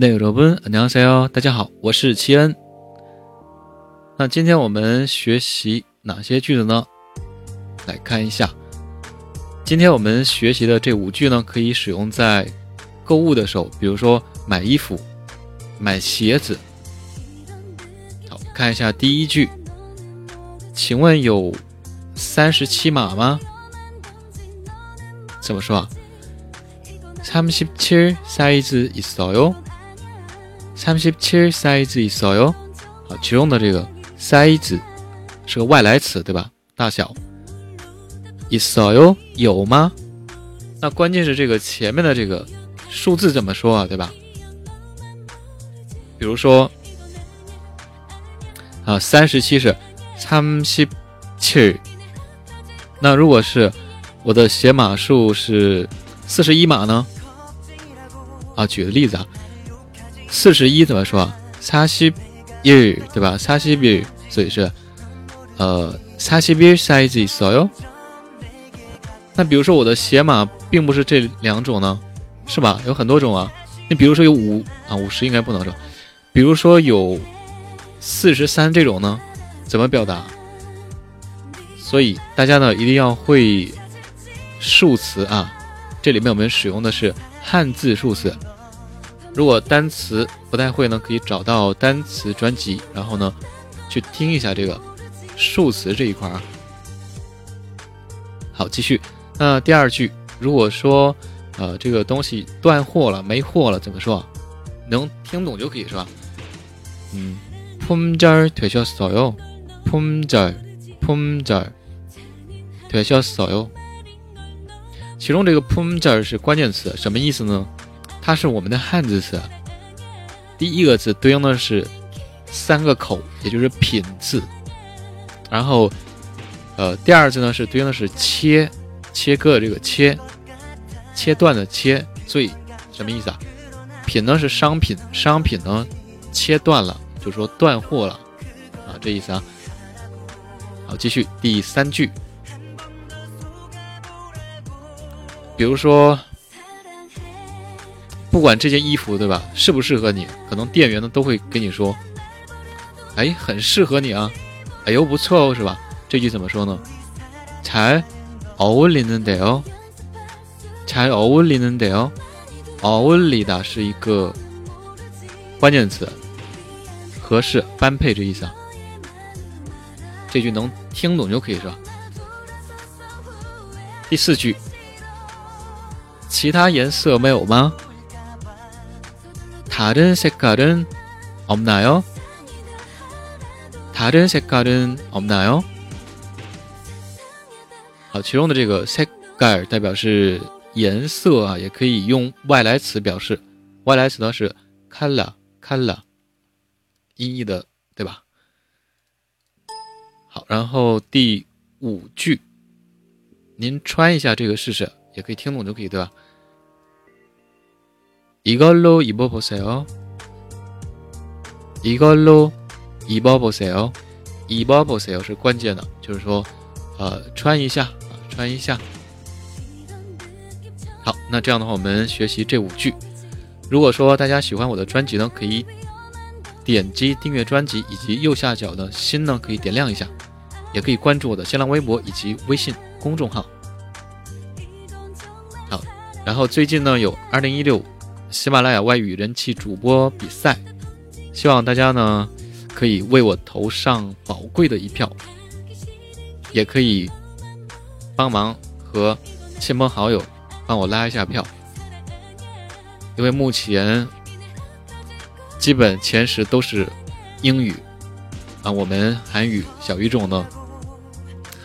内罗宾，안녕하세 요， 大家好，我是齐恩。那今天我们学习哪些句子呢？来看一下，今天我们学习的这五句呢，可以使用在购物的时候，比如说买衣服、买鞋子。好，看一下第一句，请问有三十七码吗？怎么说啊？三十七사이즈있어 요？ 三十七사이즈있어 요？ 好，其中的这个 size 是个外来词，对吧？大小。있어 요？ 有吗？那关键是这个前面的这个数字怎么说啊？对吧？比如说啊，三十七是三十七，那如果是我的写码数是四十一码呢？啊，举个例子啊， 四十一怎么说啊？사십일对吧？사십 일， 所以是呃사십일사이즈있어 요。 那比如说我的写码并不是这两种呢，是吧？有很多种啊。你比如说有五啊，五十应该不能说。比如说有四十三这种呢，怎么表达？所以大家呢一定要会数词啊。这里面我们使用的是汉字数词。 如果单词不太会呢，可以找到单词专辑，然后呢，去听一下这个数词这一块啊。好，继续。那第二句，如果说呃这个东西断货了、没货了，怎么说？能听懂就可以是吧？嗯，품절되셨어 요？ 품절품절되셨어 요？ 其中这个품절是关键词，什么意思呢？ 它是我们的汉字词，第一个字对应的是三个口，也就是品字，然后，呃，第二字呢是对应的是切，切割的这个切，切断的切，所以什么意思啊？品呢是商品，商品呢切断了，就说断货了，啊，这意思啊。好，继续第三句，比如说。不管这件衣服对吧，适不适合你，可能店员呢都会跟你说：“哎，很适合你啊，哎呦不错哦，是吧？”这句怎么说呢？잘어울리는데 요， 잘어울리는데 요， 어울리다是一个关键词，合适、般配这意思啊。这句能听懂就可以是吧？第四句，其他颜色没有吗？ 다른색깔은없나요다른색깔은없나요好，其中的这个색깔代表是颜色啊，也可以用外来词表示。外来词呢是 color，color，音译的，对吧？好，然后第五句，您穿一下这个试试，也可以听懂就可以，对吧？ 이걸로입어보세 요。 이걸로입어보세 요。 입어보세 요是关键的，就是说，呃，穿一下啊，穿一下。好，那这样的话，我们学习这五句。如果说大家喜欢我的专辑呢，可以点击订阅专辑，以及右下角的心呢，可以点亮一下，也可以关注我的新浪微博以及微信公众号。好，然后最近呢，有二零一六。 喜马拉雅外语人气主播比赛，希望大家呢可以为我投上宝贵的一票，也可以帮忙和亲朋好友帮我拉一下票，因为目前基本前十都是英语啊，我们韩语小语种呢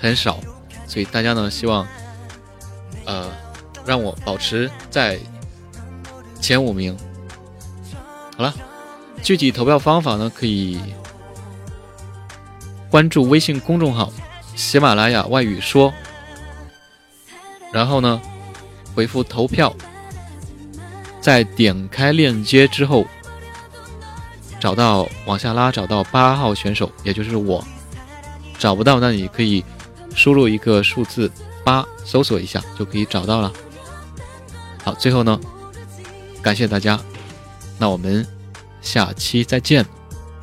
很少，所以大家呢希望呃让我保持在。前五名，好了，具体投票方法呢？可以关注微信公众号“喜马拉雅外语说”，然后呢，回复投票，在点开链接之后，找到往下拉，找到八号选手，也就是我。找不到，那你可以输入一个数字八，搜索一下就可以找到了。好，最后呢。感谢大家。那我们下期再见。